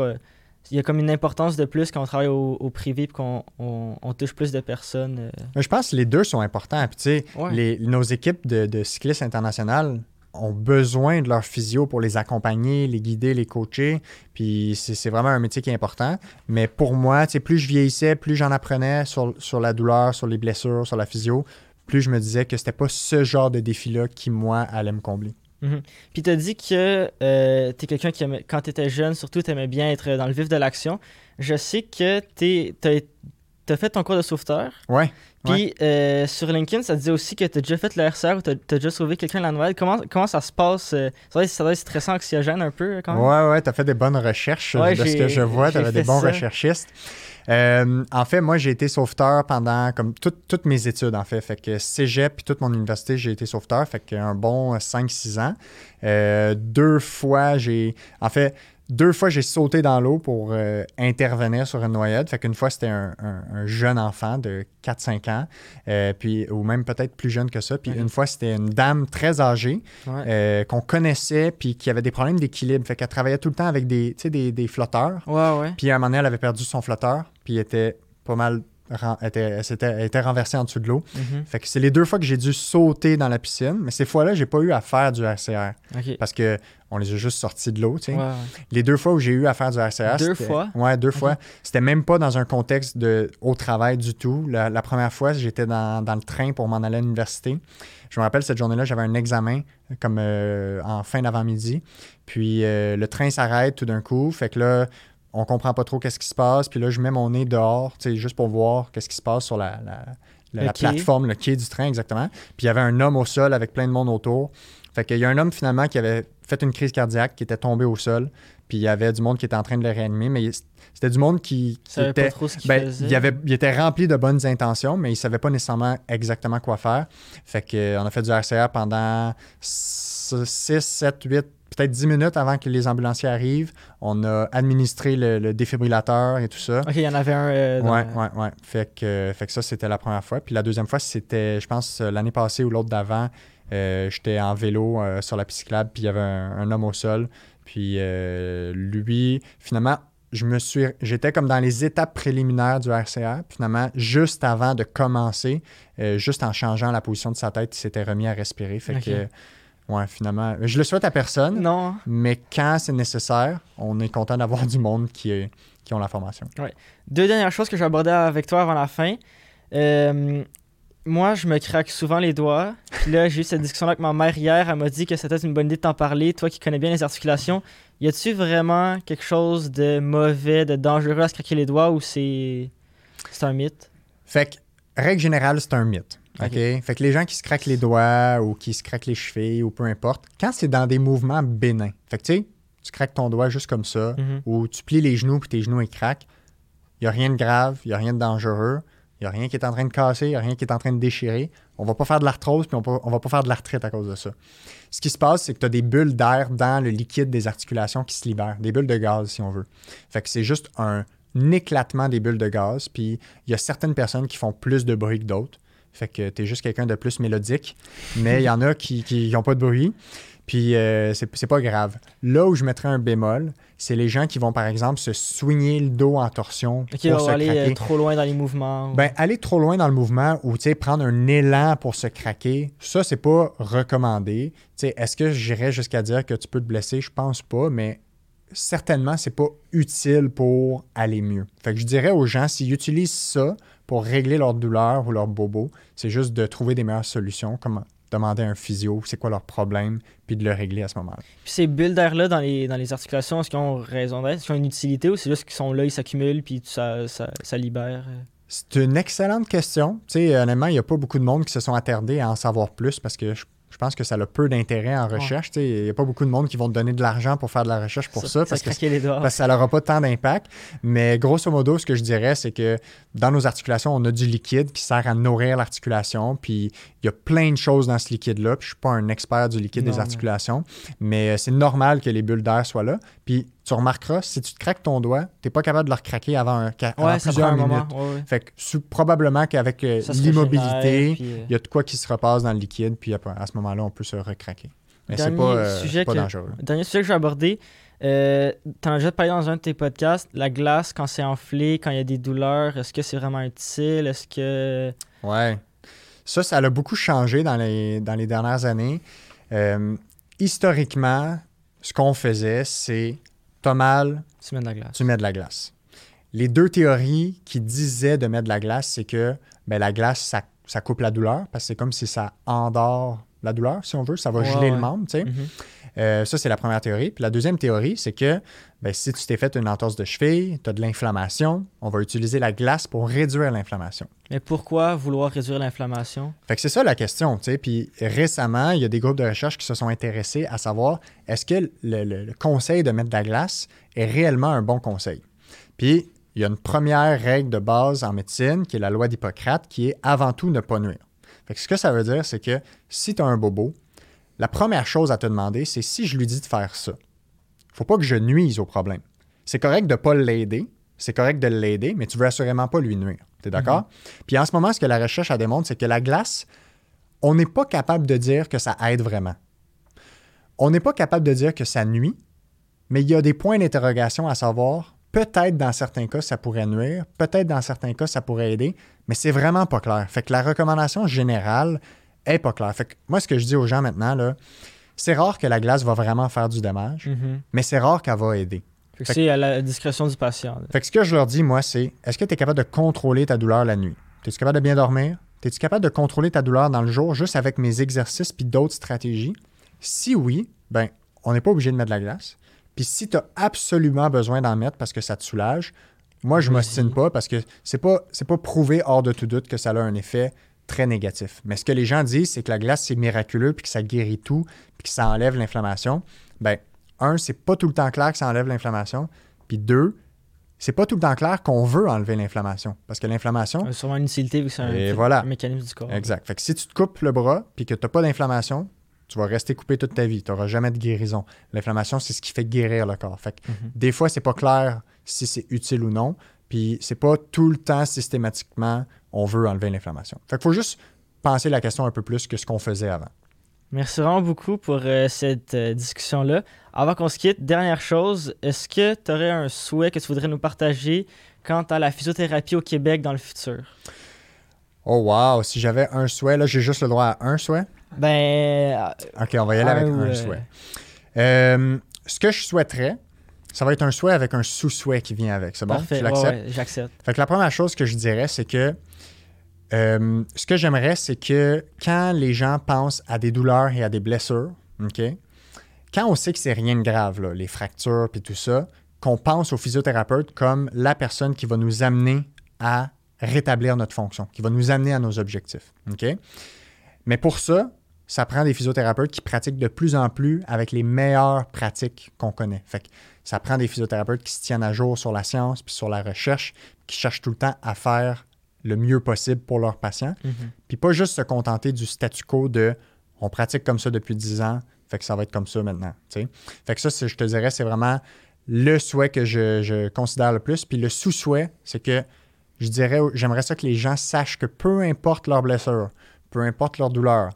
qu'il y a comme une importance de plus quand on travaille au, privé, puis qu'on on, touche plus de personnes. Je pense que les deux sont importants. Puis tu sais, nos équipes de, de cyclistes internationales, ont besoin de leur physio pour les accompagner, les guider, les coacher. Puis c'est vraiment un métier qui est important. Mais pour moi, plus je vieillissais, plus j'en apprenais sur, la douleur, sur les blessures, sur la physio, plus je me disais que c'était pas ce genre de défi-là qui, moi, allait me combler. Mhm. Puis tu as dit que euh, tu es quelqu'un qui, quand tu étais jeune, surtout, tu aimais bien être dans le vif de l'action. Je sais que tu as, fait ton cours de sauveteur. Ouais. Puis euh, sur LinkedIn, ça disait aussi que tu as déjà fait le RCR ou tu as, déjà sauvé quelqu'un la nouvelle. Comment, comment ça se passe euh, Ça doit, être stressant, anxiogène un peu quand même. Ouais, ouais, tu as fait des bonnes recherches de ce que je vois. Tu avais des bons recherchistes. Euh, en fait, moi, j'ai été sauveteur pendant comme toutes mes études, en fait. Fait que cégep puis toute mon université, j'ai été sauveteur. Fait qu'un bon 5-6 ans. deux fois, j'ai. En fait, deux fois, j'ai sauté dans l'eau pour euh, intervenir sur une noyade. Fait qu'une fois, c'était un, jeune enfant de 4-5 ans, euh, puis, ou même peut-être plus jeune que ça. Puis une fois, c'était une dame très âgée euh, qu'on connaissait, puis qui avait des problèmes d'équilibre. Fait qu'elle travaillait tout le temps avec des, des, des flotteurs. Puis à un moment donné, elle avait perdu son flotteur, puis elle était pas mal était, était, renversée en dessous de l'eau. Mhm. Fait que c'est les deux fois que j'ai dû sauter dans la piscine, mais ces fois-là, j'ai pas eu à faire du RCR. Parce que on les a juste sortis de l'eau, Les deux fois où j'ai eu à faire du RCR, deux fois? Ouais, deux fois. C'était même pas dans un contexte de au travail du tout. La, première fois, j'étais dans, le train pour m'en aller à l'université. Je me rappelle cette journée-là, j'avais un examen comme euh, en fin d'avant-midi. Puis euh, le train s'arrête tout d'un coup. Fait que là, on comprend pas trop qu'est-ce qui se passe. Puis là, je mets mon nez dehors, juste pour voir qu'est-ce qui se passe sur la, la, plateforme, le quai du train, exactement. Puis il y avait un homme au sol avec plein de monde autour. Fait qu'il y a un homme finalement qui avait fait une crise cardiaque, qui était tombé au sol. Puis il y avait du monde qui était en train de le réanimer, mais c'était du monde qui, était. Pas trop ce ben, il, avait, il était rempli de bonnes intentions, mais il savait pas nécessairement exactement quoi faire. Fait qu'on a fait du RCR pendant 6, 7, 8 peut-être 10 minutes avant que les ambulanciers arrivent, on a administré le, défibrillateur et tout ça. OK, il y en avait un. Euh, ouais, ouais, ouais. Fait que, fait que ça, c'était la première fois. Puis la deuxième fois, c'était, je pense, l'année passée ou l'autre d'avant, euh, j'étais en vélo euh, sur la piste puis il y avait un, homme au sol. Puis lui, finalement, je me suis, j'étais comme dans les étapes préliminaires du RCR. Finalement, juste avant de commencer, juste en changeant la position de sa tête, il s'était remis à respirer. Fait que Ouais, finalement. Je le souhaite à personne. Non. Mais quand c'est nécessaire, on est content d'avoir du monde qui, est, qui ont la formation. Ouais. Deux dernières choses que je vais aborder avec toi avant la fin. Euh, moi, je me craque souvent les doigts. Puis là, j'ai eu cette discussion avec ma mère hier. Elle m'a dit que c'était une bonne idée de t'en parler. Toi qui connais bien les articulations, y a-tu vraiment quelque chose de mauvais, de dangereux à se craquer les doigts ou c'est c'est un mythe? Fait que, règle générale, c'est un mythe. OK? Fait que les gens qui se craquent les doigts ou qui se craquent les chevilles ou peu importe, quand c'est dans des mouvements bénins, fait que tu sais, tu craques ton doigt juste comme ça, mhm. ou tu plies les genoux puis tes genoux ils craquent, il n'y a rien de grave, il n'y a rien de dangereux, il n'y a rien qui est en train de casser, il n'y a rien qui est en train de déchirer. On va pas faire de l'arthrose, puis on, ne va pas faire de l'arthrite à cause de ça. Ce qui se passe, c'est que tu as des bulles d'air dans le liquide des articulations qui se libèrent, des bulles de gaz, si on veut. Fait que c'est juste un, éclatement des bulles de gaz, puis il y a certaines personnes qui font plus de bruit que d'autres. Fait que tu es juste quelqu'un de plus mélodique, mais il y en a qui n'ont pas de bruit. Puis euh, c'est pas grave. Là où je mettrais un bémol, c'est les gens qui vont, par exemple, se soigner le dos en torsion. Qui vont aller euh, trop loin dans les mouvements. Ben, aller trop loin dans le mouvement ou prendre un élan pour se craquer, ça, c'est pas recommandé. Est-ce que j'irais jusqu'à dire que tu peux te blesser? Je pense pas, mais certainement, c'est pas utile pour aller mieux. Fait que je dirais aux gens, s'ils utilisent ça pour régler leur douleur ou leur bobo, c'est juste de trouver des meilleures solutions, comme demander à un physio c'est quoi leur problème, puis de le régler à ce moment-là. Puis ces bulles d'air-là dans les, dans les articulations, est-ce qu'ils ont raison d'être? Est-ce qu'ils ont une utilité ou c'est juste qu'ils sont là, ils s'accumulent, puis ça, ça, ça libère? C'est une excellente question. Tu sais, honnêtement, il n'y a pas beaucoup de monde qui se sont attardés à en savoir plus parce que je je pense que ça a peu d'intérêt en recherche. Il n'y a pas beaucoup de monde qui vont te donner de l'argent pour faire de la recherche pour ça, parce, que, ça n'aura pas tant d'impact. Mais grosso modo, ce que je dirais, c'est que dans nos articulations, on a du liquide qui sert à nourrir l'articulation. Puis il y a plein de choses dans ce liquide-là. je ne suis pas un expert du liquide des articulations, mais euh, c'est normal que les bulles d'air soient là. Puis tu remarqueras, si tu te craques ton doigt, tu n'es pas capable de le recraquer avant, un, plusieurs minutes. Fait que probablement qu'avec euh, l'immobilité, euh, il y a de quoi qui se repasse dans le liquide, puis à, ce moment-là, on peut se recraquer. Mais c'est pas, euh, pas dangereux. Dernier sujet que je vais aborder, euh, tu en as déjà parlé dans un de tes podcasts, la glace, quand c'est enflé, quand il y a des douleurs, est-ce que c'est vraiment utile? Est-ce que... Ouais. Ça, ça a beaucoup changé dans les, dans les dernières années. historiquement, ce qu'on faisait, c'est t'as mal, tu mets de la glace. Tu mets de la glace. Les deux théories qui disaient de mettre de la glace, c'est que ben, la glace, ça, coupe la douleur, parce que c'est comme si ça endort la douleur, si on veut. Ça va geler le membre, tu sais. Mm-hmm. Euh, ça, c'est la première théorie. Puis la deuxième théorie, c'est que ben, si tu t'es fait une entorse de cheville, tu as de l'inflammation, on va utiliser la glace pour réduire l'inflammation. Mais pourquoi vouloir réduire l'inflammation? Fait que c'est ça la question, tu sais. Puis récemment, il y a des groupes de recherche qui se sont intéressés à savoir est-ce que le, conseil de mettre de la glace est réellement un bon conseil? Puis il y a une première règle de base en médecine qui est la loi d'Hippocrate qui est avant tout ne pas nuire. Fait que ce que ça veut dire, c'est que si tu as un bobo, la première chose à te demander, c'est si je lui dis de faire ça. faut pas que je nuise au problème. C'est correct de ne pas l'aider, c'est correct de l'aider, mais tu veux assurément pas lui nuire. Tu es d'accord? Mm-hmm. Puis en ce moment, ce que la recherche a démontré, c'est que la glace, on n'est pas capable de dire que ça aide vraiment. On n'est pas capable de dire que ça nuit, mais il y a des points d'interrogation à savoir. Peut-être dans certains cas, ça pourrait nuire, peut-être dans certains cas, ça pourrait aider, mais c'est vraiment pas clair. Fait que la recommandation générale, est pas clair. Fait que moi, ce que je dis aux gens maintenant, là, c'est rare que la glace va vraiment faire du dommage, mhm. mais c'est rare qu'elle va aider. c'est à la discrétion du patient. Fait que ce que je leur dis, moi, c'est est-ce que tu es capable de contrôler ta douleur la nuit? Es-tu capable de bien dormir? Es-tu capable de contrôler ta douleur dans le jour juste avec mes exercices puis d'autres stratégies? Si oui, ben, on n'est pas obligé de mettre de la glace. Puis si tu as absolument besoin d'en mettre parce que ça te soulage, moi, je ne m'ostine pas parce que c'est pas, pas prouvé hors de tout doute que ça a un effet très négatif. Mais ce que les gens disent, c'est que la glace, c'est miraculeux, puis que ça guérit tout, puis que ça enlève l'inflammation. Ben, un, c'est pas tout le temps clair que ça enlève l'inflammation. Puis deux, c'est pas tout le temps clair qu'on veut enlever l'inflammation. Parce que l'inflammation. C'est sûrement une utilité, c'est un, mécanisme du corps. Exact. Fait que si tu te coupes le bras, puis que tu n'as pas d'inflammation, tu vas rester coupé toute ta vie. Tu n'auras jamais de guérison. L'inflammation, c'est ce qui fait guérir le corps. Fait que mhm. des fois, c'est pas clair si c'est utile ou non. Puis c'est pas tout le temps systématiquement on veut enlever l'inflammation. Fait qu'il faut juste penser la question un peu plus que ce qu'on faisait avant. Merci vraiment beaucoup pour euh, cette euh, discussion-là. Avant qu'on se quitte, dernière chose, est-ce que tu aurais un souhait que tu voudrais nous partager quant à la physiothérapie au Québec dans le futur? Oh wow, si j'avais un souhait, là j'ai juste le droit à un souhait? Ben... Euh, ok, on va y aller avec un souhait. ce que je souhaiterais, ça va être un souhait avec un sous-souhait qui vient avec. C'est bon? Parfait. j'accepte. Fait que la première chose que je dirais, c'est que euh, ce que j'aimerais, c'est que quand les gens pensent à des douleurs et à des blessures, OK? Quand on sait que c'est rien de grave, les fractures et tout ça, qu'on pense au physiothérapeute comme la personne qui va nous amener à rétablir notre fonction, qui va nous amener à nos objectifs. OK? Mais pour ça, ça prend des physiothérapeutes qui pratiquent de plus en plus avec les meilleures pratiques qu'on connaît. Fait que ça prend des physiothérapeutes qui se tiennent à jour sur la science puis sur la recherche, qui cherchent tout le temps à faire le mieux possible pour leurs patients. Mhm. Puis pas juste se contenter du statu quo de on pratique comme ça depuis 10 ans, fait que ça va être comme ça maintenant. Fait que ça, je te dirais, c'est vraiment le souhait que je, je considère le plus. Puis le sous-souhait, c'est que je dirais, j'aimerais ça que les gens sachent que peu importe leur blessure, peu importe leur douleur,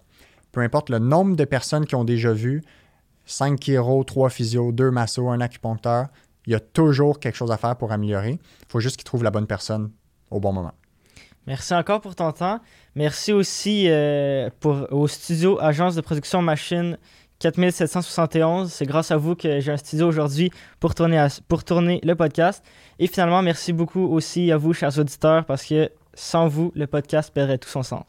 peu importe le nombre de personnes qui ont déjà vu 5 chiro, 3 physio, 2 masso, un acupuncteur, il y a toujours quelque chose à faire pour améliorer. Il faut juste qu'ils trouvent la bonne personne au bon moment. Merci encore pour ton temps. Merci aussi euh, pour, au studio Agence de production Machine 4771. C'est grâce à vous que j'ai un studio aujourd'hui pour tourner, pour tourner le podcast. Et finalement, merci beaucoup aussi à vous, chers auditeurs, parce que sans vous, le podcast perdrait tout son sens.